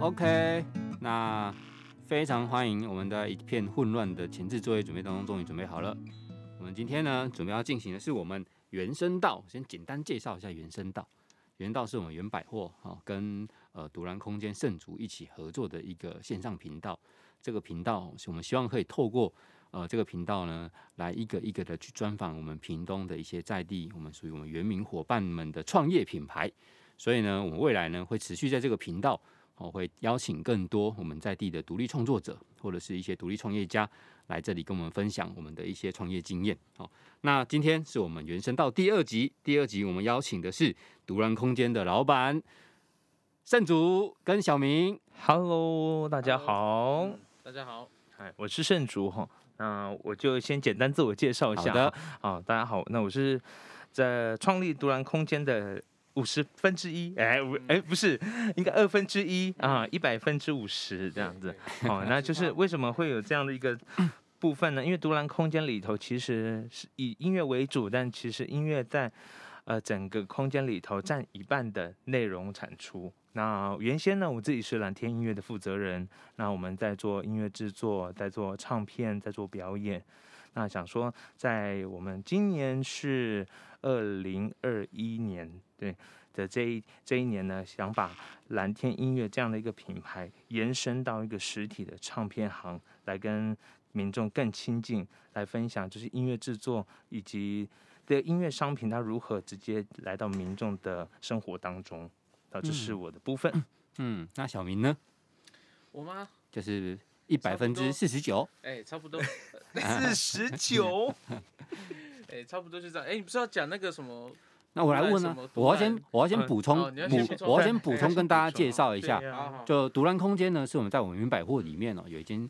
，OK，那非常欢迎我们的一片混乱的前置作业准备当中，终于准备好了。我们今天呢，准备要进行的是我们原声道，先简单介绍一下原声道。原道是我们原百货哈跟呃独蓝空间圣主一起合作的一个线上频道。这个频道是我们希望可以透过呃这个频道呢，来一个一个的去专访我们屏东的一些在地，我们属于我们原民伙伴们的创业品牌。所以呢，我们未来呢会持续在这个频道，我会邀请更多我们在地的独立创作者或者是一些独立创业家来这里跟我们分享我们的一些创业经验。好，那今天是我们原声到第二集，第二集我们邀请的是独然空间的老板圣主跟小明。Hello，大家好，大家好，嗨，我是圣主哈。那我就先简单自我介绍一下。好的，好，大家好，那我是在创立独然空间的。五十分之一，哎，五，哎，不是，应该二分之一啊，一百分之五十这样子。哦，那就是为什么会有这样的一个部分呢？因为独蓝空间里头其实是以音乐为主，但其实音乐在呃整个空间里头占一半的内容产出。那原先呢，我自己是蓝天音乐的负责人，那我们在做音乐制作，在做唱片，在做表演。那想说，在我们今年是二零二一年，对的这一这一年呢，想把蓝天音乐这样的一个品牌延伸到一个实体的唱片行，来跟民众更亲近，来分享就是音乐制作以及的音乐商品，它如何直接来到民众的生活当中。啊，这是我的部分。嗯，嗯，那小明呢？我吗？就是。一百分之四十九，哎，差不多 四十九，哎，差不多就这样。哎，你不是要讲那个什么？那我来问呢？我要先，我要先补充，补，我要先补充跟大家介绍一下。就独蓝空间呢，是我们在我们云百货里面哦，有一间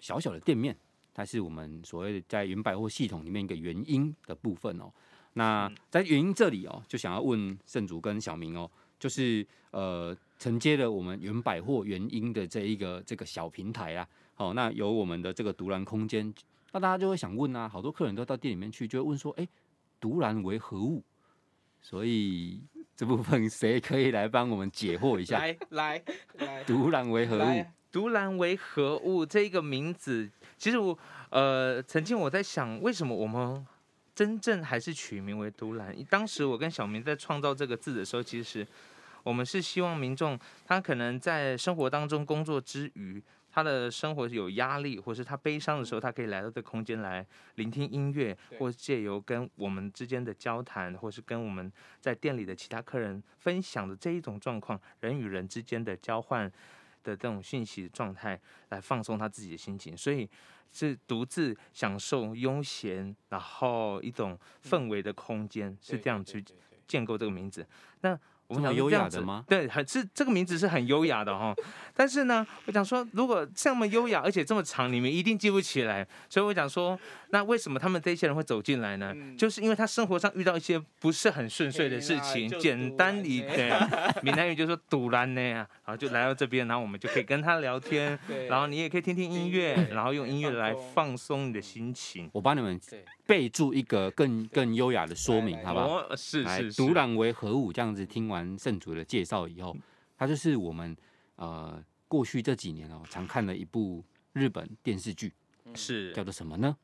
小小的店面，它是我们所谓的在云百货系统里面一个原因的部分哦。那在原因这里哦，就想要问圣主跟小明哦，就是呃。承接了我们云百货原因的这一个这个小平台啊，好，那有我们的这个独蓝空间，那大家就会想问啊，好多客人都到店里面去，就会问说，哎，独蓝为何物？所以这部分谁可以来帮我们解惑一下？来来来，独蓝为何物？独蓝为何物？这个名字，其实我呃，曾经我在想，为什么我们真正还是取名为独蓝？当时我跟小明在创造这个字的时候，其实。我们是希望民众，他可能在生活当中工作之余，他的生活有压力，或是他悲伤的时候，他可以来到这空间来聆听音乐，或借由跟我们之间的交谈，或是跟我们在店里的其他客人分享的这一种状况，人与人之间的交换的这种讯息状态，来放松他自己的心情，所以是独自享受悠闲，然后一种氛围的空间，是这样去建构这个名字。那我们想优雅的吗？对，很是这个名字是很优雅的哈。但是呢，我想说，如果这么优雅，而且这么长，你们一定记不起来。所以我想说，那为什么他们这些人会走进来呢？嗯、就是因为他生活上遇到一些不是很顺遂的事情。简单一点，闽南语就说“堵烂呢”啊，然后就来到这边，然后我们就可以跟他聊天，然后你也可以听听音乐，然后用音乐来放松你的心情。我帮你们备注一个更更优雅的说明，好不好？是是是。独蓝为何物？这样子听完圣主的介绍以后，它就是我们呃过去这几年哦常看的一部日本电视剧，是叫做什么呢？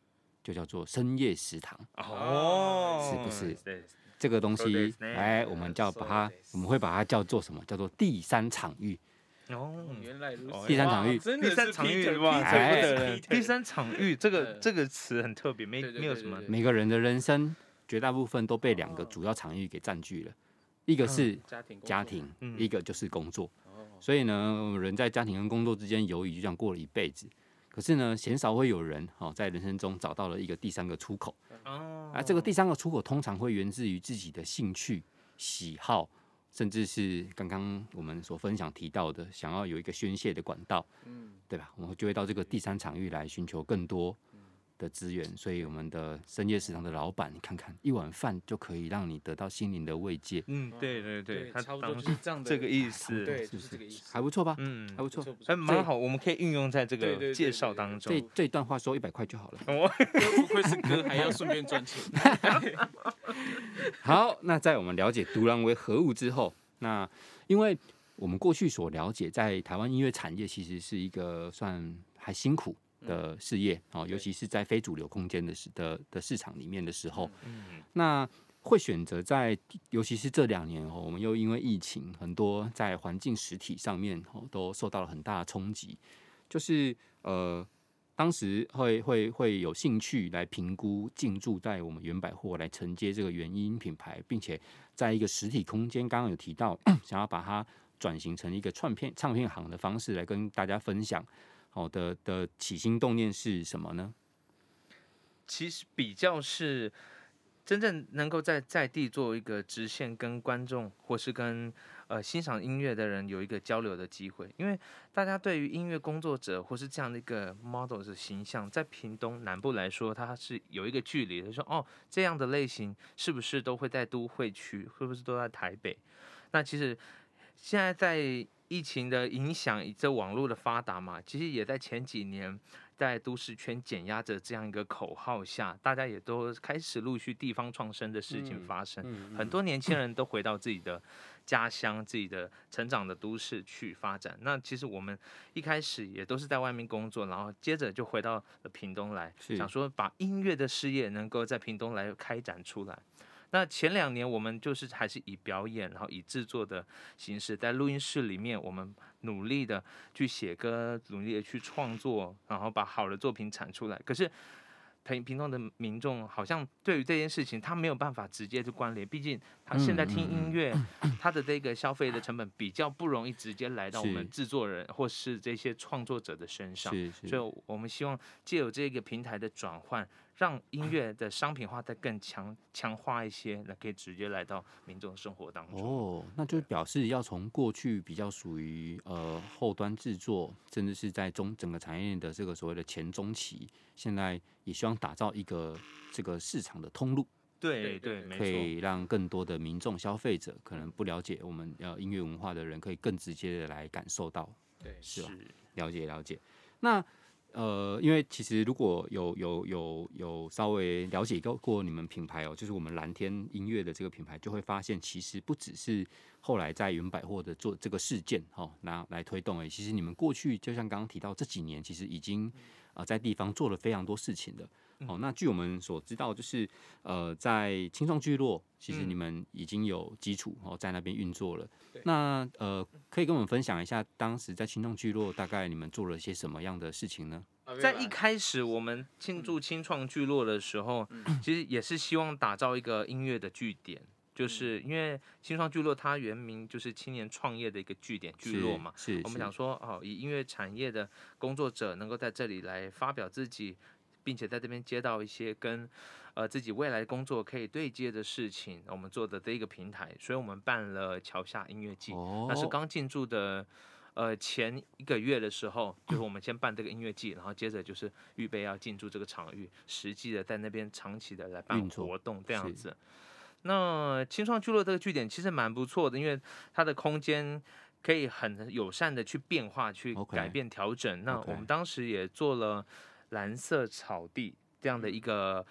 就叫做《深夜食堂》哦，是不是？这个东西，哎，我们叫把它，我们会把它叫做什么？叫做第三场域。哦，原来如此。第三场域，第三场域哇，哎，第三场域这个这个词很特别，没没有什么。每个人的人生绝大部分都被两个主要场域给占据了，一个是家庭，家庭，一个就是工作。所以呢，人在家庭跟工作之间游移，就这样过了一辈子。可是呢，鲜少会有人哦，在人生中找到了一个第三个出口。啊，这个第三个出口通常会源自于自己的兴趣、喜好。甚至是刚刚我们所分享提到的，想要有一个宣泄的管道，嗯，对吧？我们就会到这个第三场域来寻求更多的资源。所以，我们的深夜食堂的老板，你看看，一碗饭就可以让你得到心灵的慰藉。嗯，对对对，他差不多就是这样的这个意思，对，就是这个意思，还不错吧？嗯，还不错，还蛮好，我们可以运用在这个介绍当中。这这段话收一百块就好了。不愧是哥，还要顺便赚钱。好，那在我们了解独狼为何物之后，那因为我们过去所了解，在台湾音乐产业其实是一个算还辛苦的事业哦，尤其是在非主流空间的市的的市场里面的时候，那会选择在，尤其是这两年哦，我们又因为疫情，很多在环境实体上面哦都受到了很大的冲击，就是呃。当时会会会有兴趣来评估进驻在我们原百货来承接这个原因品牌，并且在一个实体空间，刚刚有提到想要把它转型成一个唱片唱片行的方式来跟大家分享。好的的起心动念是什么呢？其实比较是真正能够在在地做一个直线跟观众或是跟。呃，欣赏音乐的人有一个交流的机会，因为大家对于音乐工作者或是这样的一个 model 的形象，在屏东南部来说，它是有一个距离的。说哦，这样的类型是不是都会在都会区，会不会都在台北？那其实现在在疫情的影响，这网络的发达嘛，其实也在前几年。在都市圈减压着这样一个口号下，大家也都开始陆续地方创生的事情发生。嗯嗯嗯、很多年轻人都回到自己的家乡、自己的成长的都市去发展。那其实我们一开始也都是在外面工作，然后接着就回到了屏东来，想说把音乐的事业能够在屏东来开展出来。那前两年我们就是还是以表演，然后以制作的形式，在录音室里面，我们努力的去写歌，努力的去创作，然后把好的作品产出来。可是，屏屏东的民众好像对于这件事情，他没有办法直接去关联，毕竟他现在听音乐，他的这个消费的成本比较不容易直接来到我们制作人或是这些创作者的身上，所以我们希望借由这个平台的转换。让音乐的商品化再更强强化一些，那可以直接来到民众生活当中。哦，那就表示要从过去比较属于呃后端制作，甚至是在中整个产业链的这个所谓的前中期，现在也希望打造一个这个市场的通路。对对，可以让更多的民众消费者，可能不了解我们要音乐文化的人，可以更直接的来感受到。对，是吧？了解了解。那。呃，因为其实如果有有有有稍微了解过过你们品牌哦，就是我们蓝天音乐的这个品牌，就会发现其实不只是后来在云百货的做这个事件哈，拿来推动诶，其实你们过去就像刚刚提到这几年，其实已经呃在地方做了非常多事情的。哦，那据我们所知道，就是呃，在青创聚落，其实你们已经有基础哦，在那边运作了。那呃，可以跟我们分享一下，当时在青创聚落，大概你们做了些什么样的事情呢？在一开始我们庆祝青创聚落的时候，其实也是希望打造一个音乐的据点，就是因为青创聚落它原名就是青年创业的一个据点聚落嘛。是，我们想说哦，以音乐产业的工作者能够在这里来发表自己。并且在这边接到一些跟呃自己未来工作可以对接的事情，我们做的这一个平台，所以我们办了桥下音乐季。哦，那是刚进驻的呃前一个月的时候，就是我们先办这个音乐季，然后接着就是预备要进驻这个场域，实际的在那边长期的来办活动这样子。那青创聚落这个据点其实蛮不错的，因为它的空间可以很友善的去变化、去改变、调整。Okay. 那我们当时也做了。蓝色草地这样的一个，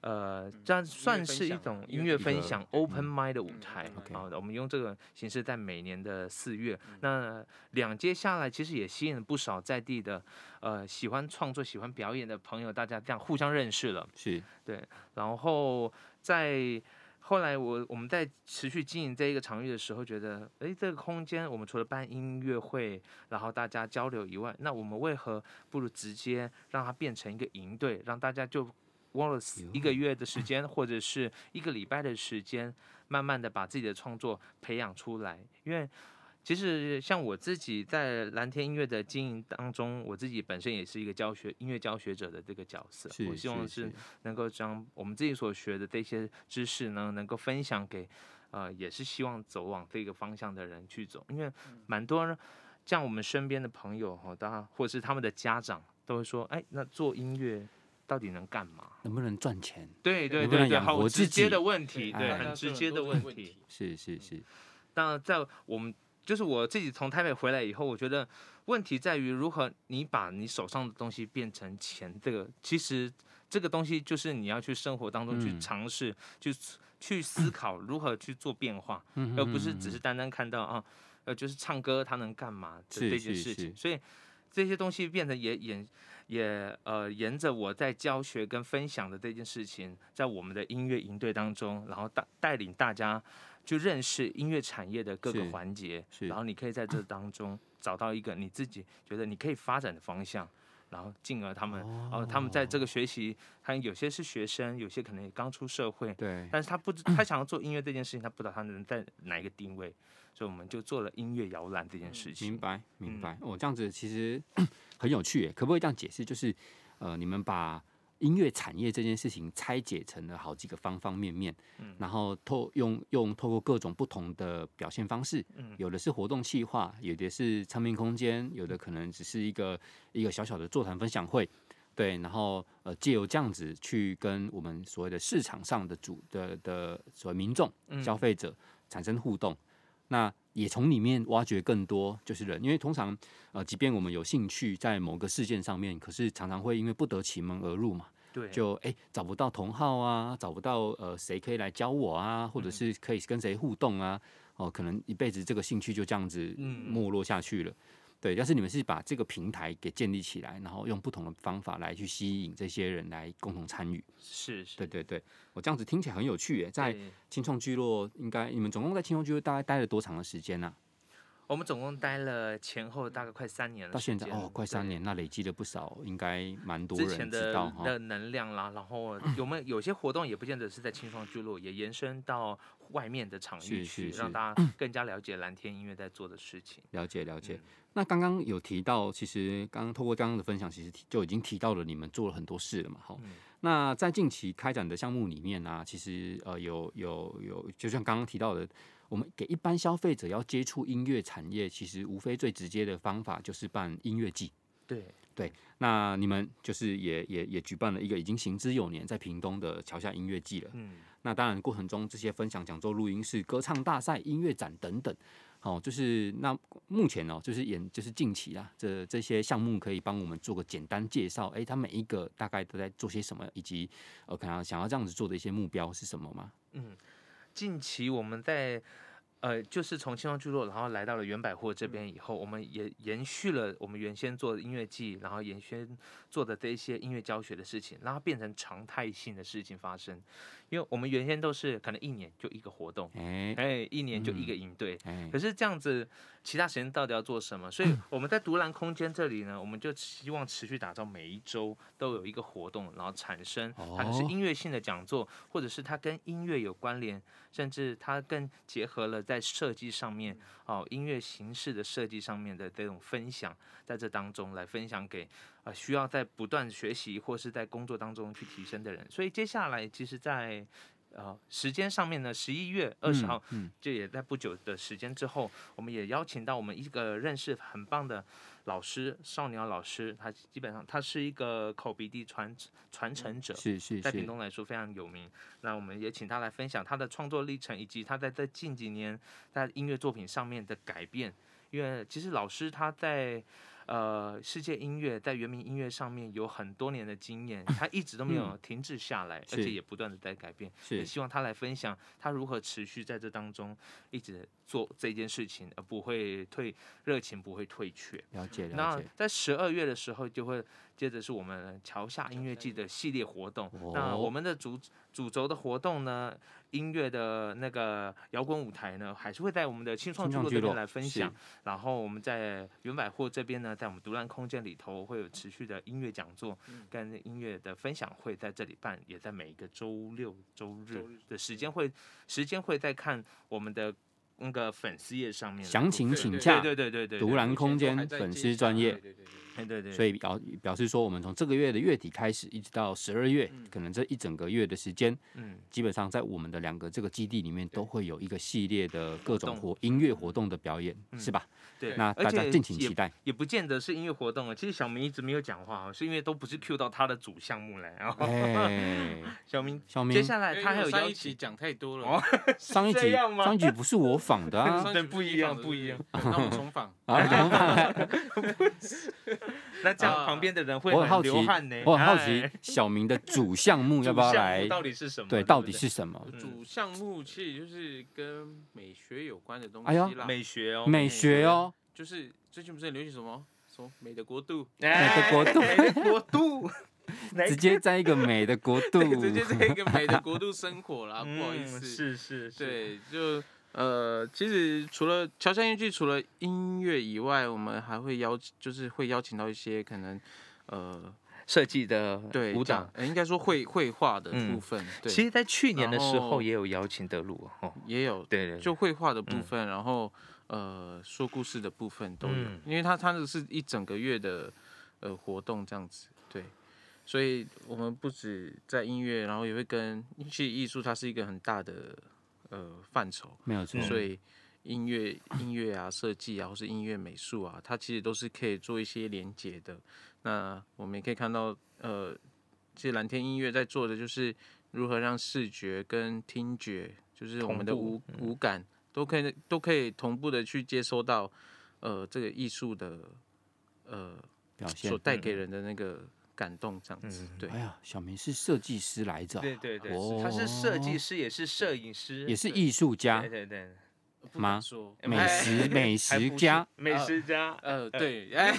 呃，这样算是一种音乐分享 open mind 的舞台啊。我们用这个形式在每年的四月，那两届下来，其实也吸引了不少在地的，呃，喜欢创作、喜欢表演的朋友，大家这样互相认识了。是，对，然后在。后来我我们在持续经营这一个场域的时候，觉得，诶，这个空间我们除了办音乐会，然后大家交流以外，那我们为何不如直接让它变成一个营队，让大家就花了一个月的时间，或者是一个礼拜的时间，慢慢的把自己的创作培养出来，因为。其实像我自己在蓝天音乐的经营当中，我自己本身也是一个教学音乐教学者的这个角色。我希望是能够将我们自己所学的这些知识呢，能够分享给，呃，也是希望走往这个方向的人去走。因为蛮多人像我们身边的朋友哈，当然或者是他们的家长都会说，哎，那做音乐到底能干嘛？能不能赚钱？对对对对，好直接的问题，对，很直接的问题。是是是。当然在我们。就是我自己从台北回来以后，我觉得问题在于如何你把你手上的东西变成钱。这个其实这个东西就是你要去生活当中去尝试，去去思考如何去做变化，而不是只是单单看到啊，呃，就是唱歌它能干嘛的这件事情。所以这些东西变成也也也呃，沿着我在教学跟分享的这件事情，在我们的音乐营队当中，然后带带领大家去认识音乐产业的各个环节，然后你可以在这当中找到一个你自己觉得你可以发展的方向。然后进而他们，哦、呃，他们在这个学习，他有些是学生，有些可能也刚出社会，对，但是他不知他想要做音乐这件事情，他不知道他能在哪一个定位，所以我们就做了音乐摇篮这件事情。明白，明白。哦，这样子其实 很有趣耶，可不可以这样解释？就是，呃，你们把。音乐产业这件事情拆解成了好几个方方面面，嗯、然后透用用透过各种不同的表现方式，嗯、有的是活动企划，有的是唱片空间，有的可能只是一个一个小小的座谈分享会，对，然后呃借由这样子去跟我们所谓的市场上的主的的所谓民众消费者产生互动，嗯、那也从里面挖掘更多就是人，因为通常呃即便我们有兴趣在某个事件上面，可是常常会因为不得其门而入嘛。对，就哎、欸、找不到同好啊，找不到呃谁可以来教我啊，或者是可以跟谁互动啊，哦，可能一辈子这个兴趣就这样子没落下去了。嗯、对，要是你们是把这个平台给建立起来，然后用不同的方法来去吸引这些人来共同参与，是是，对对对，我这样子听起来很有趣耶。在青创聚落，应该你们总共在青创聚落大概待了多长的时间呢、啊？我们总共待了前后大概快三年了，到现在哦，快三年，那累积了不少，应该蛮多人知道之前的的能量啦。然后 有没有有些活动也不见得是在青创聚落，也延伸到外面的场域去，让大家更加了解蓝天音乐在做的事情。了解了解。那刚刚有提到，其实刚刚透过刚刚的分享，其实就已经提到了你们做了很多事了嘛。好，那在近期开展的项目里面呢，其实呃有有有，就像刚刚提到的。我们给一般消费者要接触音乐产业，其实无非最直接的方法就是办音乐季。对对，那你们就是也也也举办了一个已经行之有年，在屏东的桥下音乐季了。嗯，那当然过程中这些分享讲座、录音室、歌唱大赛、音乐展等等，好，就是那目前哦，就是演就是近期啊，这这些项目可以帮我们做个简单介绍。哎，他每一个大概都在做些什么，以及呃，可能想要这样子做的一些目标是什么吗？嗯。近期我们在，呃，就是从青创聚落，然后来到了原百货这边以后，我们也延续了我们原先做的音乐季，然后延续做的这一些音乐教学的事情，然后变成常态性的事情发生。因为我们原先都是可能一年就一个活动，哎、欸，一年就一个营队，可是这样子，其他时间到底要做什么？所以我们在独蓝空间这里呢，我们就希望持续打造每一周都有一个活动，然后产生，可能是音乐性的讲座，或者是它跟音乐有关联，甚至它更结合了在设计上面，哦，音乐形式的设计上面的这种分享，在这当中来分享给。啊、呃，需要在不断学习或是在工作当中去提升的人，所以接下来其实在，在呃时间上面呢，十一月二十号，嗯，就也在不久的时间之后，我们也邀请到我们一个认识很棒的老师，少年老师，他基本上他是一个口鼻笛传传承者，是是，在屏东来说非常有名。那我们也请他来分享他的创作历程，以及他在在近几年在音乐作品上面的改变。因为其实老师他在。呃，世界音乐在原民音乐上面有很多年的经验，他一直都没有停滞下来，嗯、而且也不断的在改变。也希望他来分享他如何持续在这当中一直做这件事情，而不会退热情，不会退却。了解了解。那在十二月的时候，就会接着是我们桥下音乐季的系列活动。哦、那我们的主主轴的活动呢？音乐的那个摇滚舞台呢，还是会在我们的青创聚落这边来分享。然后我们在原百货这边呢，在我们独蓝空间里头会有持续的音乐讲座跟音乐的分享会在这里办，也在每一个周六周日的时间会时间会在看我们的那个粉丝页上面。详情请假对对对对独蓝空间粉丝专业。对对对，所以表表示说，我们从这个月的月底开始，一直到十二月，嗯、可能这一整个月的时间，嗯，基本上在我们的两个这个基地里面，都会有一个系列的各种活音乐活动的表演，嗯、是吧？对，那大家敬请期待。也不见得是音乐活动啊，其实小明一直没有讲话啊，是因为都不是 cue 到他的主项目来啊。哎，小明，小明，接下来他还有上一起讲太多了，哦、上一集上一集不是我仿的啊，不一样不一样，那我们重仿 啊，重仿。那这样旁边的人会很好奇流汗呢。我很好奇哎。小明的主项目 要不要来？到底是什么？对，到底是什么？嗯。主项目其实就是跟美学有关的东西啦，美学哦，美学哦，就是最近不是很流行什么？什么美的国度，美的国度。哎美的国度，直接在一个美的国度，直接在一个美的国度生活啦，嗯不好意思，是是是，对，就呃，其实除了乔山音乐剧，除了音乐以外，我们还会邀，就是会邀请到一些可能呃，设计的对舞。呃应该说绘绘画的嗯部分，对，其实，在去年的时候也有邀请德鲁哦，也有对对，就绘画的部分，然后呃说故事的部分都有，嗯因为它它这是一整个月的呃活动这样子，对，所以我们不止在音乐，然后也会跟其实艺术它是一个很大的呃范畴，没有错。所以音乐音乐啊设计啊或是音乐美术啊，它其实都是可以做一些连接的。那我们也可以看到呃，其实蓝天音乐在做的就是如何让视觉跟听觉，就是我们的五五感都可以都可以同步的去接收到呃这个艺术的呃表现所。带给人的那个感动，这样子嗯对。哎。呀，小明是设计师来着。啊，对对对，哦。他是设计师，也是摄影师，也是艺术家。对，对对，不吗？美哎食美食家。美食家，呃，对，哎，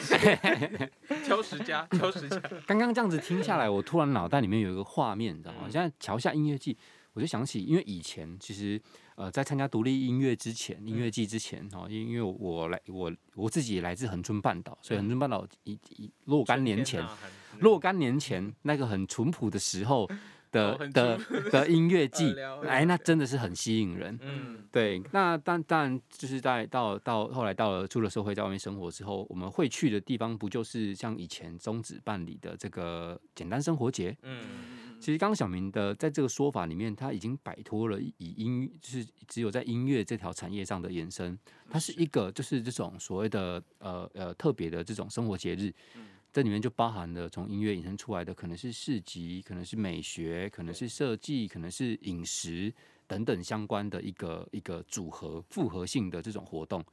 挑食家，挑食家，刚刚这样子听下来，我突然脑袋里面有一个画面，你知道吗？嗯。现在桥下音乐季，我就想起，因为以前其实呃，在参加独立音乐之前，音乐季之前哦，因因为我来我我自己来自恒春半岛，所以恒春半岛一一若干年前，若干年前那个很淳朴的时候 的哦的的音乐季 哎，那真的是很吸引人。嗯，对，那当当然就是在到到后来到了出了社会，在外面生活之后，我们会去的地方不就是像以前宗旨办理的这个简单生活节？嗯，其实刚刚小明的在这个说法里面，他已经摆脱了以音就是只有在音乐这条产业上的延伸，它是一个就是这种所谓的呃呃特别的这种生活节日。这里面就包含了从音乐引申出来的，可能是市集，可能是美学，可能是设计，可能是饮食等等相关的一个一个组合复合性的这种活动。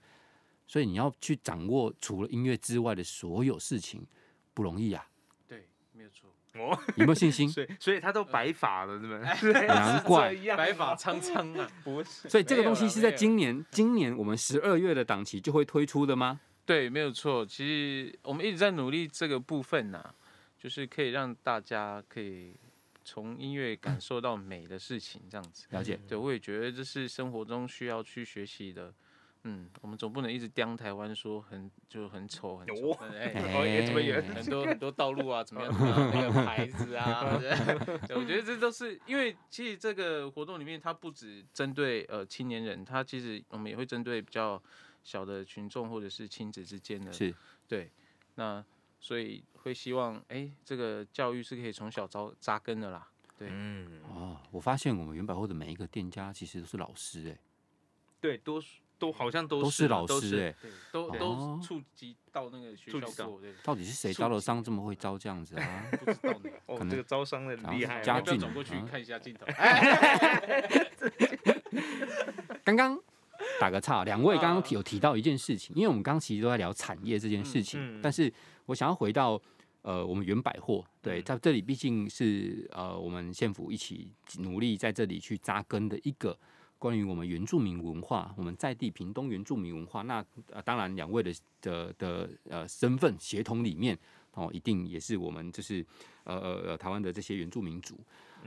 所以你要去掌握除了音乐之外的所有事情，不容易啊！对，没有错。哦，有没有信心？所以所以他都白发了，对不对？难怪白发苍苍啊，不是，所以这个东西是在今年今年我们十二月的档期就会推出的吗？对，没有错。其实我们一直在努力这个部分呐、就是可以让大家可以从音乐感受到美的事情，这样子。了解，对，我也觉得这是生活中需要去学习的。嗯，我们总不能一直刁台湾说很就很丑很丑哦，哎、哦也这么远很多很多道路啊，怎么样 怎么样，那个牌子啊，对，我觉得这都是因为其实这个活动里面，它不只针对呃青年人，它其实我们也会针对比较小的群众或者是亲子之间的，是对，那所以会希望哎、这个教育是可以从小扎扎根的啦，对，嗯，哦，我发现我们原百货的每一个店家其实都是老师哎、对，多数都好像都都是老都是师哎、对，都哦都触及到那个学校过，对，到底是谁招的商这么会招这样子啊？不知道呢。哦可，能这个招商的厉害哦，家要不要俊走过去啊看一下镜头？刚刚打个岔，两位刚刚有提到一件事情，因为我们刚刚其实都在聊产业这件事情，但是我想要回到呃我们原百货，对，嗯。在这里毕竟是呃我们县府一起努力在这里去扎根的一个关于我们原住民文化，我们在地屏东原住民文化，那呃当然两位的的的呃身份协同里面哦，一定也是我们就是呃呃呃台湾的这些原住民族，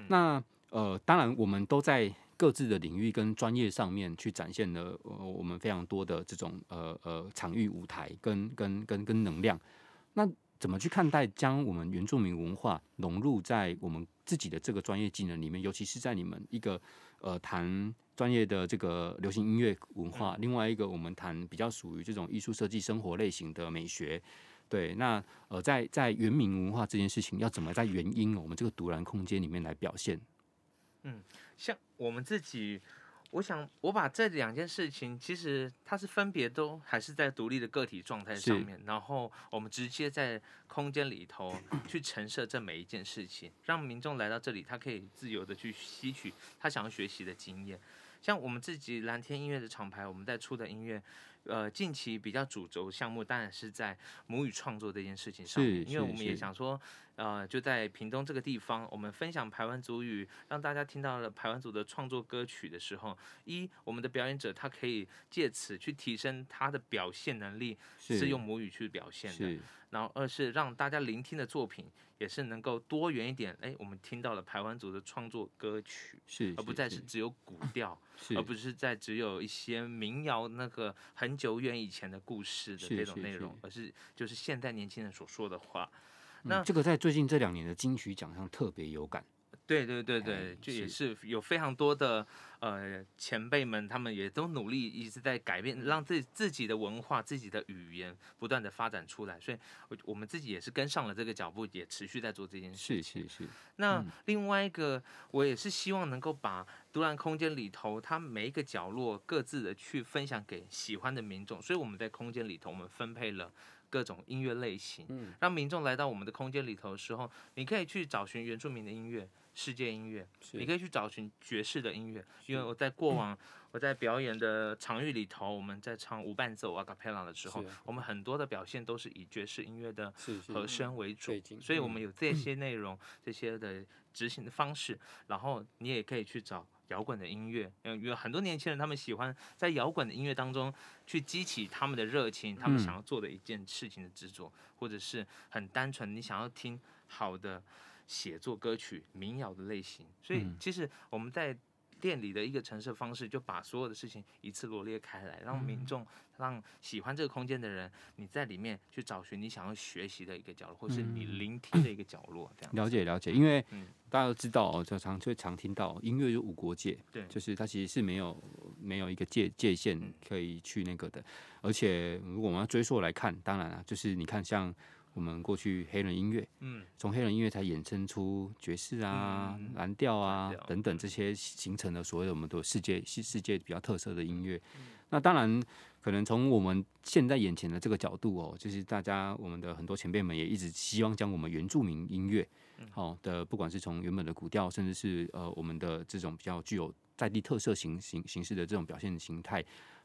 那呃当然我们都在各自的领域跟专业上面去展现了呃我们非常多的这种呃呃场域舞台跟跟跟跟能量。那怎么去看待将我们原住民文化融入在我们自己的这个专业技能里面？尤其是在你们一个呃谈专业的这个流行音乐文化，另外一个我们谈比较属于这种艺术设计生活类型的美学。对，那呃在在原民文化这件事情，要怎么在原音我们这个独蓝空间里面来表现？像我们自己，我想我把这两件事情，其实它是分别都还是在独立的个体状态上面，然后我们直接在空间里头 去陈设这每一件事情，让民众来到这里，他可以自由的去吸取他想要学习的经验。像我们自己蓝天音乐的厂牌，我们在出的音乐，呃，近期比较主轴项目当然是在母语创作这件事情上面，因为我们也想说，呃，就在屏东这个地方，我们分享排湾族语，让大家听到了排湾族的创作歌曲的时候，一我们的表演者他可以借此去提升他的表现能力，是。用母语去表现的。然后二是让大家聆听的作品也是能够多元一点，哎，我们听到了台湾族的创作歌曲，是，是，而不再是只有古调，是，而不是在 只有一些民谣那个很久远以前的故事的这种内容，而是就是现代年轻人所说的话。嗯、那这个在最近这两年的金曲奖上特别有感。对对对对，就也是有非常多的呃前辈们，他们也都努力一直在改变，让自自己的文化、自己的语言不断的发展出来。所以，我我们自己也是跟上了这个脚步，也持续在做这件事。是是是。那另外一个，我也是希望能够把独兰空间里头，它每一个角落各自的去分享给喜欢的民众。所以我们在空间里头，我们分配了。各种音乐类型，让民众来到我们的空间里头的时候，你可以去找寻原住民的音乐、世界音乐，你可以去找寻爵士的音乐。因为我在过往我在表演的场域里头，我们在唱无伴奏啊卡贝拉的时候，我们很多的表现都是以爵士音乐的和声为主，所以我们有这些内容、这些的执行的方式，然后你也可以去找。摇滚的音乐，因为很多年轻人他们喜欢在摇滚的音乐当中去激起他们的热情，他们想要做的一件事情的执着，嗯、或者是很单纯，你想要听好的写作歌曲、民谣的类型。所以，其实我们在店里的一个陈设方式，就把所有的事情一次罗列开来，让民众。让喜欢这个空间的人，你在里面去找寻你想要学习的一个角落，或是你聆听的一个角落，这样、嗯、了解了解。因为大家都知道哦，就常最常听到音乐有无国界，对，就是它其实是没有没有一个界界限可以去那个的。而且如果我们要追溯来看，当然啊，就是你看像我们过去黑人音乐，嗯，从黑人音乐才衍生出爵士啊、嗯、蓝调啊调等等这些形成的所谓的我们的世界世世界比较特色的音乐。嗯、那当然。可能从我们现在眼前的这个角度哦，就是大家我们的很多前辈们也一直希望将我们原住民音乐，好的，不管是从原本的古调，甚至是呃我们的这种比较具有在地特色形形形式的这种表现形态，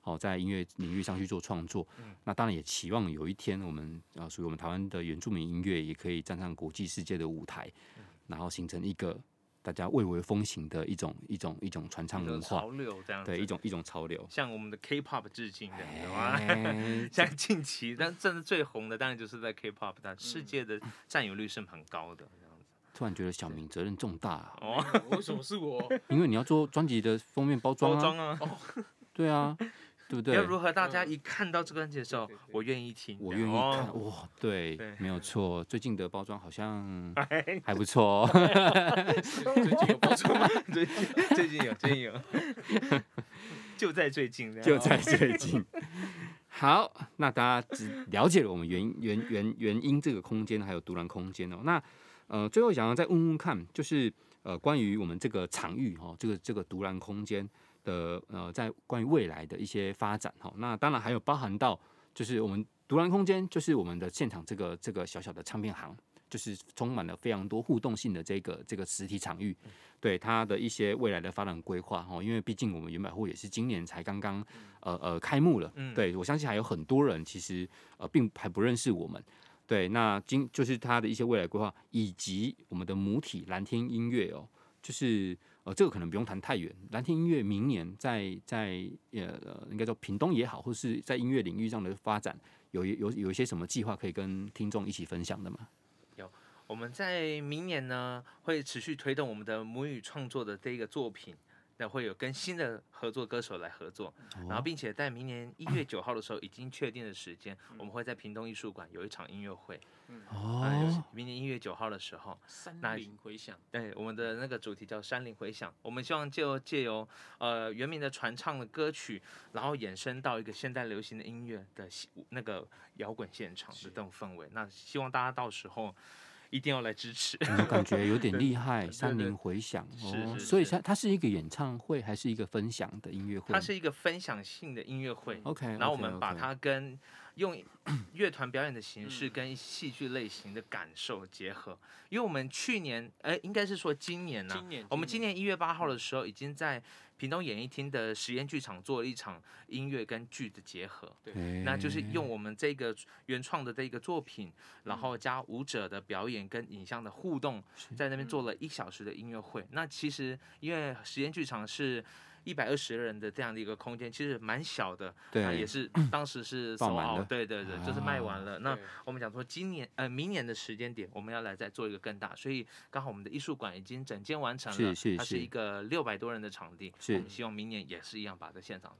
好在音乐领域上去做创作。那当然也期望有一天我们呃属于我们台湾的原住民音乐也可以站上国际世界的舞台，然后形成一个。大家蔚为风行的一种一种一种传唱文化潮流，这样对一种一种潮流，像我们的 K-pop 致敬的，对吧？像近期，但真的最红的当然就是在 K-pop，但世界的占有率是很高的，这样子。突然觉得小明责任重大啊！哦，为什么是我？因为你要做专辑的封面包装啊！包装啊！对啊。对不对？要如何？大家一看到这个专辑的时候，我愿意听，我愿意看。哇，对，没有错。最近的包装好像 还不错。最近有包装吗？最近最近有，最近有。就在最近，就在最近。好，那大家只了解了我们原原原原因这个空间，还有独栏空间哦。那呃，最后想要再问问看，就是呃，关于我们这个场域哈，这个这个独栏空间。的呃，在关于未来的一些发展哈，那当然还有包含到，就是我们独栏空间，就是我们的现场这个这个小小的唱片行，就是充满了非常多互动性的这个这个实体场域，对它的一些未来的发展规划哈，因为毕竟我们原百货也是今年才刚刚呃呃开幕了，对我相信还有很多人其实呃并还不认识我们，对，那今就是它的一些未来规划，以及我们的母体蓝天音乐哦，就是。呃，这个可能不用谈太远。蓝天音乐明年在在呃，应该说屏东也好，或是在音乐领域上的发展，有有有一些什么计划可以跟听众一起分享的吗？有，我们在明年呢会持续推动我们的母语创作的这一个作品。那会有跟新的合作歌手来合作，然后并且在明年一月九号的时候已经确定的时间，我们会在屏东艺术馆有一场音乐会。哦，明年一月九号的时候，山林回响。对，我们的那个主题叫山林回响。我们希望借由借由呃原名的传唱的歌曲，然后衍生到一个现代流行的音乐的那个摇滚现场的这种氛围。那希望大家到时候。一定要来支持，我感觉有点 厉害。山林回响哦，所以它它是一个演唱会还是一个分享的音乐会？它是一个分享性的音乐会。OK，然后我们把它跟用 乐团表演的形式跟戏剧类型的感受结合，因为我们去年，哎，应该是说今年呢、啊，今年我们今年一月八号的时候，已经在屏东演艺厅的实验剧场做了一场音乐跟剧的结合，对，那就是用我们这个原创的这个作品，然后加舞者的表演跟影像的互动，在那边做了一小时的音乐会。那其实因为实验剧场是。一百二十人的这样的一个空间，其实蛮小的，对，也是当时是 售好，对对对，就是卖完了。那我们讲说今年呃明年的时间点，我们要来再做一个更大，所以刚好我们的艺术馆已经整间完成了，它是一个六百多人的场地，我们希望明年也是一样把这现场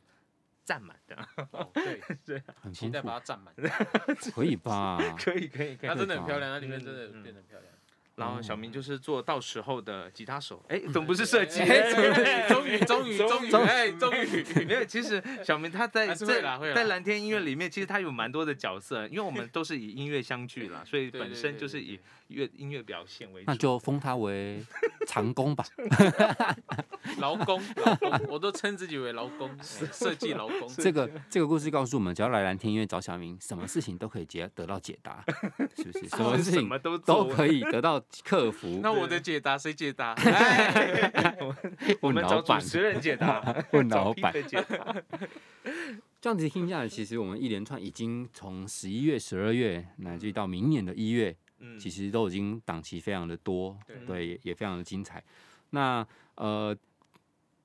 占满的。对对，很期待把它占满，可以吧？可以可以可以，它真的很漂亮，它里面真的变得很漂亮。然后小明就是做到时候的吉他手，哎，总不是设计，终于终于终于哎，终于 没有。其实小明他在在在蓝天音乐里面，其实他有蛮多的角色，因为我们都是以音乐相聚啦，所以本身就是以乐音乐表现为主。那就封他为长工吧，劳工劳工，我都称自己为劳工，设计劳工。这个这个故事告诉我们，只要来蓝天音乐找小明，什么事情都可以解得到解答，是不是？什么事情都都可以得到。客服，那我的解答谁解答？我们找主持人解答，问老板。这样子听下来，其实我们一连串已经从十一月、十二月，乃至到明年的一月，其实都已经档期非常的多，对，也非常的精彩。那呃，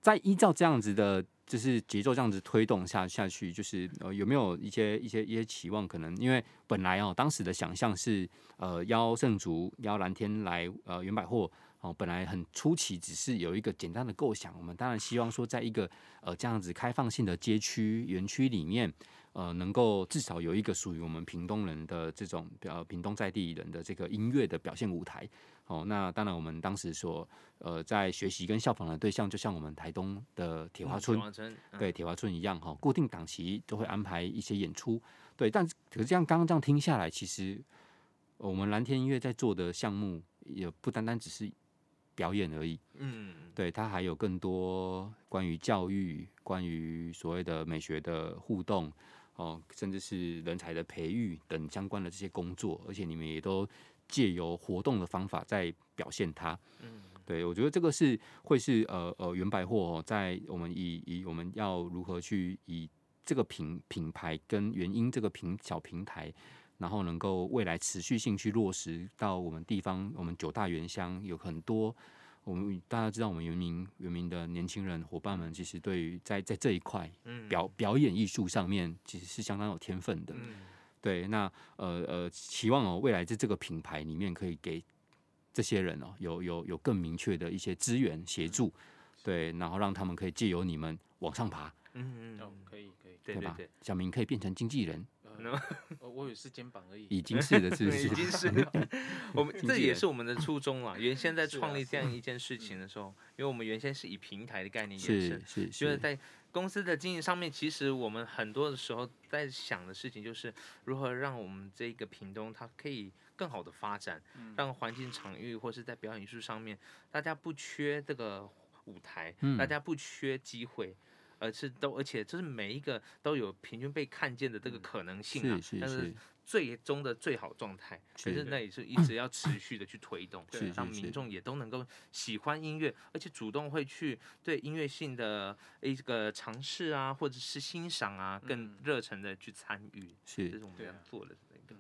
在依照这样子的。就是节奏这样子推动下下去，就是呃有没有一些一些一些期望？可能因为本来哦当时的想象是呃邀圣竹邀蓝天来呃原百货哦，本来很初期只是有一个简单的构想。我们当然希望说，在一个呃这样子开放性的街区园区里面，呃能够至少有一个属于我们屏东人的这种呃屏东在地人的这个音乐的表现舞台。哦，那当然，我们当时所呃在学习跟效仿的对象，就像我们台东的铁花村，嗯嗯、对铁花村一样哈，固定档期都会安排一些演出。对，但可是这样刚刚这样听下来，其实我们蓝天音乐在做的项目也不单单只是表演而已。嗯，对，它还有更多关于教育、关于所谓的美学的互动哦，甚至是人才的培育等相关的这些工作，而且你们也都。借由活动的方法在表现它，嗯，对，我觉得这个是会是呃呃原百货在我们以以我们要如何去以这个品品牌跟原因这个平小平台，然后能够未来持续性去落实到我们地方，我们九大原乡有很多我们大家知道我们原民原民的年轻人伙伴们，其实对于在在这一块表表演艺术上面其实是相当有天分的。嗯对，那呃呃，期望哦，未来在这个品牌里面可以给这些人哦，有有有更明确的一些资源协助，对，然后让他们可以借由你们往上爬，嗯嗯，哦，可以可以，对吧？小明可以变成经纪人，呃，我也是肩膀而已，已经是的，是 是，已经是，我们这也是我们的初衷了。原先在创立这样一件事情的时候，因为我们原先是以平台的概念延伸，是是，就是在。公司的经营上面，其实我们很多的时候在想的事情，就是如何让我们这个屏东它可以更好的发展，让环境场域或是在表演艺术上面，大家不缺这个舞台，大家不缺机会，而是都而且就是每一个都有平均被看见的这个可能性啊，但是。最终的最好状态，其实那也是一直要持续的去推动，让民众也都能够喜欢音乐，而且主动会去对音乐性的一个尝试啊，或者是欣赏啊，更热忱的去参与。是，这是我们要做的。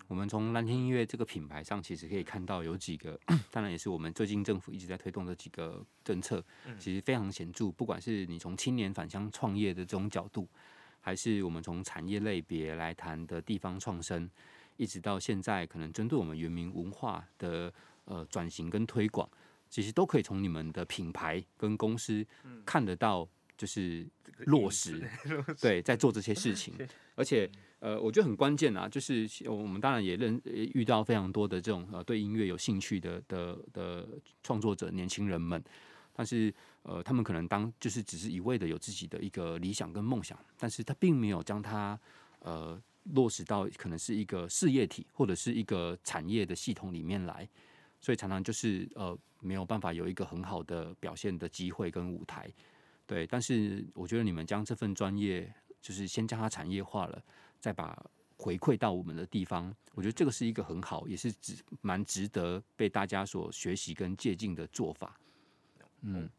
我们从蓝天音乐这个品牌上，其实可以看到有几个，当然也是我们最近政府一直在推动的几个政策，其实非常显著。不管是你从青年返乡创业的这种角度，还是我们从产业类别来谈的地方创生。一直到现在，可能针对我们原民文化的呃转型跟推广，其实都可以从你们的品牌跟公司看得到，就是落实，对，在做这 些事情。而且呃，我觉得很关键啊，就是我们当然也认遇到非常多的这种呃对音乐有兴趣的的的创作者年轻人们，但是呃，他们可能当就是只是一味的有自己的一个理想跟梦想，但是他并没有将它呃。落实到可能是一个事业体或者是一个产业的系统里面来，所以常常就是呃没有办法有一个很好的表现的机会跟舞台，对。但是我觉得你们将这份专业就是先将它产业化了，再把回馈到我们的地方，我觉得这个是一个很好，也是值蛮值得被大家所学习跟借鉴的做法。嗯。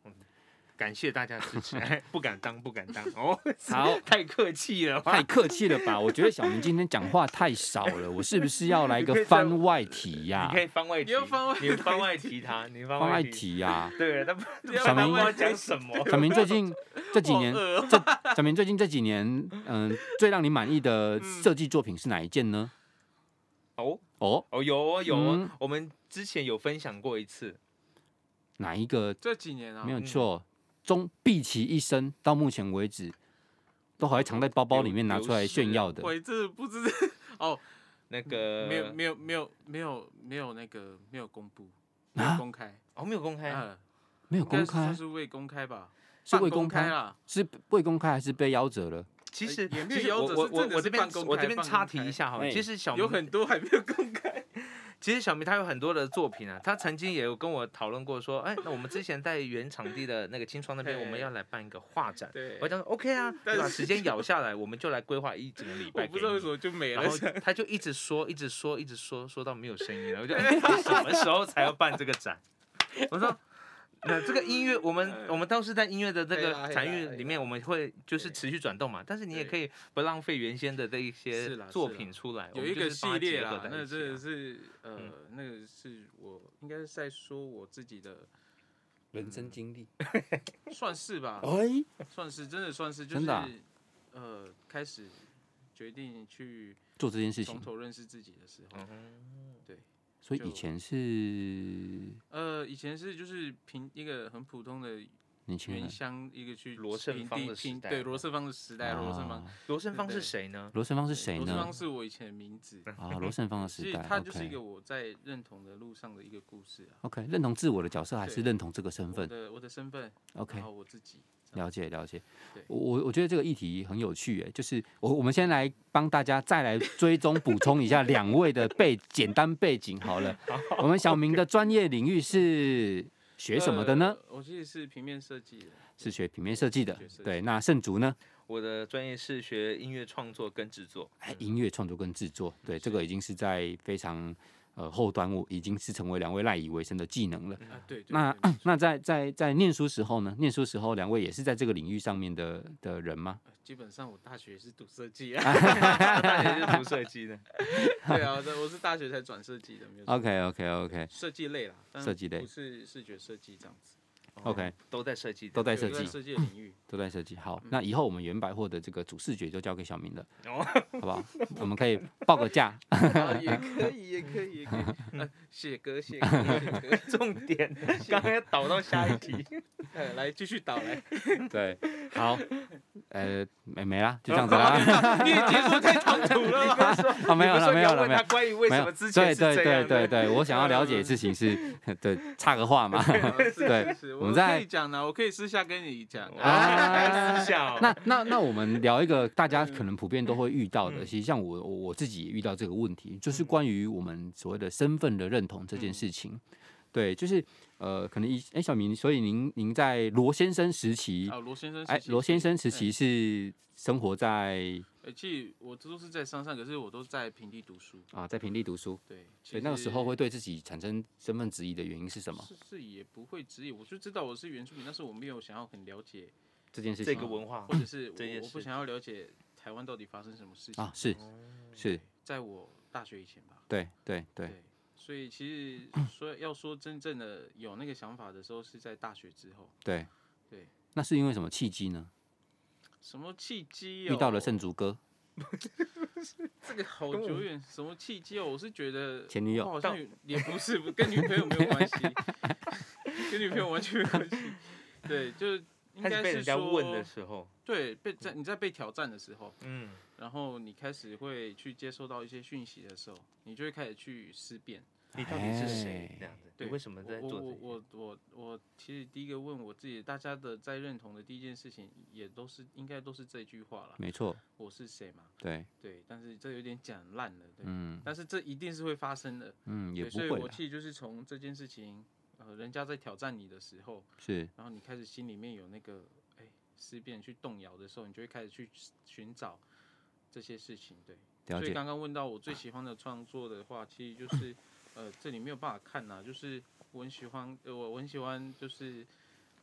感谢大家支持，不敢当，不敢当哦。好，太客气了，太客气了吧？我觉得小明今天讲话太少了，我是不是要来个番外题呀？你可以番外题，你番外，你番外题他，你番外题呀？对，他小明要讲什么？小明最近这几年，这小明最近这几年，嗯，最让你满意的设计作品是哪一件呢？哦哦哦，有有，我们之前有分享过一次，哪一个？这几年啊，没有错。终毕其一生，到目前为止，都还会藏在包包里面拿出来炫耀的。我这不知道 哦，那个没有没有没有没有没有那个没有公布，没有公开哦，没有公开，没有公开，是未公开吧？是未公开啊？是未公开还是被夭折了？其实也没有夭折，我我我这边我这边插题一下哈，其实小有很多还没有公开。其实小明他有很多的作品啊，他曾经也有跟我讨论过，说，哎，那我们之前在原场地的那个青创那边，我们要来办一个画展。对，我讲说 OK 啊，对把？时间咬下来，我们就来规划一整个礼拜。我不知道为什么就没了。然后他就一直说，一直说，一直说，说到没有声音了。我就，哎，什么时候才要办这个展？我说。那这个音乐，我们我们倒是在音乐的这个产业里面，我们会就是持续转动嘛。但是你也可以不浪费原先的这一些作品出来。有一个系列啦，那真的是呃，那个是我应该是在说我自己的人生经历，算是吧？哎，算是真的算是，就是呃，开始决定去做这件事情，从头认识自己的时候，对。所以以前是呃，以前是就是凭一个很普通的原乡一个去罗胜芳的时代，对罗胜芳的时代，罗胜芳，罗胜芳是谁呢？罗胜芳是谁呢？罗胜芳是我以前的名字 啊，罗胜芳的时代，他就是一个我在认同的路上的一个故事啊。OK，认同自我的角色还是认同这个身份？我的我的身份，OK，然后我自己。了解了解，我我觉得这个议题很有趣诶，就是我我们先来帮大家再来追踪补充一下两位的背简单背景好了。我们小明的专业领域是学什么的呢？我记得是平面设计的，是学平面设计的。对，那圣竹呢？我的专业是学音乐创作跟制作。哎，音乐创作跟制作，对，这个已经是在非常。呃，后端我已经是成为两位赖以为生的技能了。啊，对。那那在在在念书时候呢？念书时候两位也是在这个领域上面的的人吗？基本上我大学是读设计啊，大学是读设计的。对啊，我是大学才转设计的。OK OK OK。设计类啦，设计类不是视觉设计这样子。OK，都在设计，都在设计，设计领域都在设计。好，那以后我们原百货的这个主视觉就交给小明了，好不好？我们可以报个价，也 可以，也可以，也可以。写歌，写歌，重点。刚刚要导到下一题，来继续导来。对，好，呃，没没啦，就这样子啦。你结束太唐突了吗？啊，没有了，没有了，没有。关于为什么之前？对对对对对，我想要了解的事情是，对，插个话嘛。对，我们在可以讲呢，我可以私下跟你讲。啊，私下。那那那我们聊一个 大家可能普遍都会遇到的，其实像我我自己也遇到这个问题，就是关于我们所谓的身份的认同这件事情。对，就是呃，可能一哎，小明，所以您您在罗先生时期，啊，罗先生，哎，罗先生时期是生活在。其实我都是在山上，可是我都在平地读书啊，在平地读书。对，所以那个时候会对自己产生身份质疑的原因是什么？是是也不会质疑，我就知道我是原住民，但是我没有想要很了解这件事情，这个文化，或者是我我不想要了解台湾到底发生什么事情啊。是是，在我大学以前吧。对对对。所以其实 说要说真正的有那个想法的时候，是在大学之后。对对，那是因为什么契机呢？什么契机？哦遇到了圣竹哥。这个好久远，什么契机哦？我是觉得前女友好像也不是，跟女朋友没有关系，跟女朋友完全没关系。对，就是应该是被人家问的时候，对，被在你在被挑战的时候，嗯，然后你开始会去接收到一些讯息的时候，你就会开始去思辨。你到底是谁？这样子，对，为什么在做这？我我我我其实第一个问我自己，大家的在认同的第一件事情，也都是应该都是这句话了。没错，我是谁嘛？对对，但是这有点讲烂了，对。嗯。但是这一定是会发生的。嗯，也不会。所以我其实就是从这件事情，呃，人家在挑战你的时候，是，然后你开始心里面有那个哎思辨去动摇的时候，你就会开始去寻找这些事情，对。所以刚刚问到我最喜欢的创作的话，其实就是呃，这里没有办法看呐，就是我很喜欢，呃，我很喜欢，就是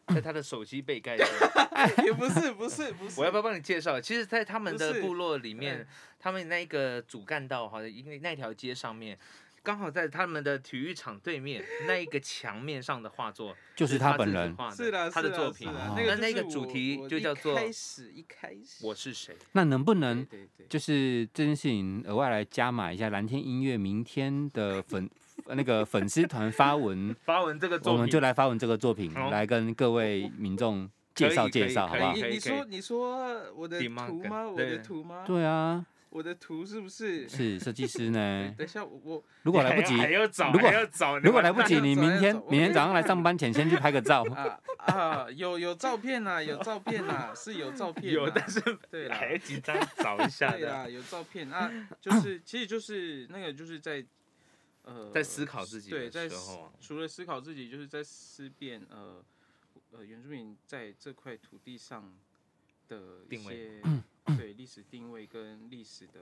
在他的手机被盖上，也不是不是不是，我要不要帮你介绍？其实，在他们的部落里面，他们那个主干道哈，因为那条街上面。刚好在他们的体育场对面 那一个墙面上的画作，就是他本人画的，是的，他的作品。那个那个主题就叫做一开始一开始我是谁？那能不能对对对，就是这件事情额外来加码一下？蓝天音乐明天的粉那个粉丝团发文 发文这个作品，我们就来发文这个作品，好来跟各位民众介绍介绍，好不好？你你说你说我的图吗？我的图吗？对啊。我的图是不是？是设计师呢？等一下，我如果来不及，如果如果来不及，你明天明天早上来上班前先去拍个照。啊啊，有有照片呐，有照片呐，是有照片。有，但是对啦，还要紧张找一下。对啦，有照片啊，就是其实就是那个就是在呃在思考自己对，在除了思考自己，就是在思辨呃呃原住民在这块土地上的一些。对历史定位跟历史的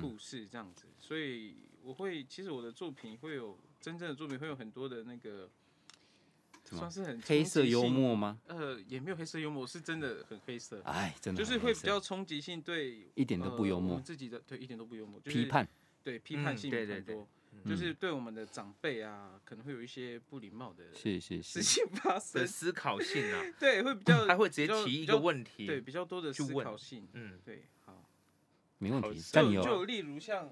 故事这样子，嗯、所以我会其实我的作品会有真正的作品会有很多的那个，算是很黑色幽默吗？呃，也没有黑色幽默，是真的很黑色。哎，真的就是会比较冲击性，对，一点都不幽默。自己的对一点都不幽默，就是、批判，对批判性很多。嗯对对对就是对我们的长辈啊，可能会有一些不礼貌的是是事情发生，的思考性啊，对，会比较，他会直接提一个问题，对，比较多的思考性，嗯，对，好，没问题。就就例如像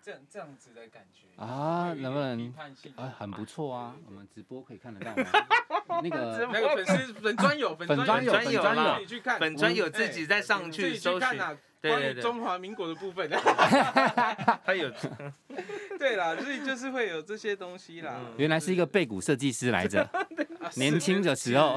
这样这样子的感觉啊，能不能啊，很不错啊，我们直播可以看得到吗？那个那个粉丝粉专有粉专有粉专有啦，你去看粉专有自己再上去搜寻。关于中华民国的部分，他有，对啦，所以就是会有这些东西啦。原来是一个背骨设计师来着，年轻的时候，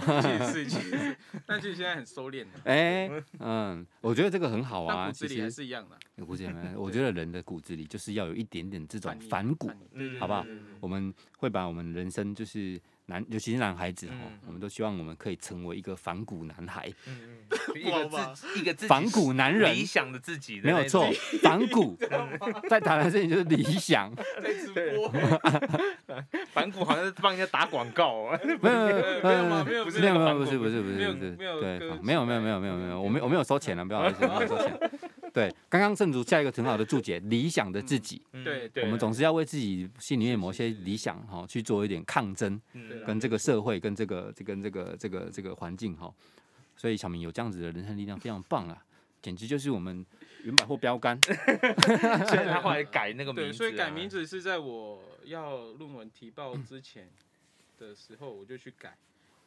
是是，但是现在很收敛了。哎，嗯，我觉得这个很好啊，骨子里还是一样的。骨子里，我觉得人的骨子里就是要有一点点这种反骨，好不好？我们会把我们人生就是。男，尤其是男孩子哦，我们都希望我们可以成为一个反骨男孩，一个自一个反骨男人，理想的自己，没有错，反骨 在谈的事情就是理想。在直播，反骨好像是帮人家打广告，没有没有没有没有没有不是没有不是不是不是不是对，没有没有没有没有没有，我没我没有收钱了，不要不要收钱。对，刚刚正主下一个很好的注解，理想的自己。对对，我们总是要为自己心里面某些理想哈去做一点抗争，跟这个社会，跟这个这跟这个这个这个环境哈。所以小明有这样子的人生力量，非常棒啊，简直就是我们原百货标杆。所以他后来改那个名字，所以改名字是在我要论文提报之前的时候，我就去改，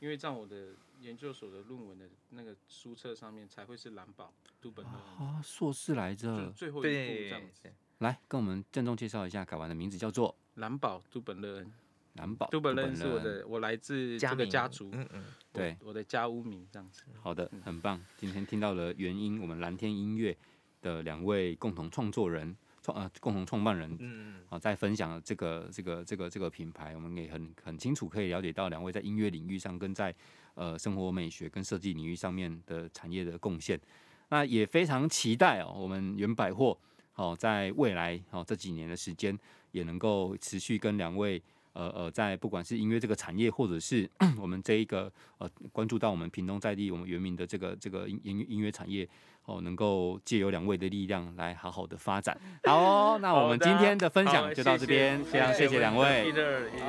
因为在我的。研究所的论文的那个书册上面才会是蓝宝都本乐啊，硕士来着，最后一步这样子。来跟我们郑重介绍一下改完的名字叫做蓝宝杜本乐恩。蓝宝杜本乐恩是我的，我来自这个家族，嗯嗯，对，我的家屋名这样子。好的，很棒。今天听到了原因，我们蓝天音乐的两位共同创作人。创呃共同创办人，嗯好，在分享这个这个这个这个品牌，我们也很很清楚可以了解到两位在音乐领域上跟在呃生活美学跟设计领域上面的产业的贡献。那也非常期待哦，我们原百货好在未来好这几年的时间也能够持续跟两位呃呃在不管是音乐这个产业，或者是我们这一个呃关注到我们屏东在地我们原民的这个这个音音音乐产业。哦，能够借由两位的力量来好好的发展。好哦，那我们今天的分享就到这边，非常谢谢两位，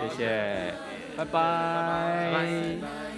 谢谢，拜拜。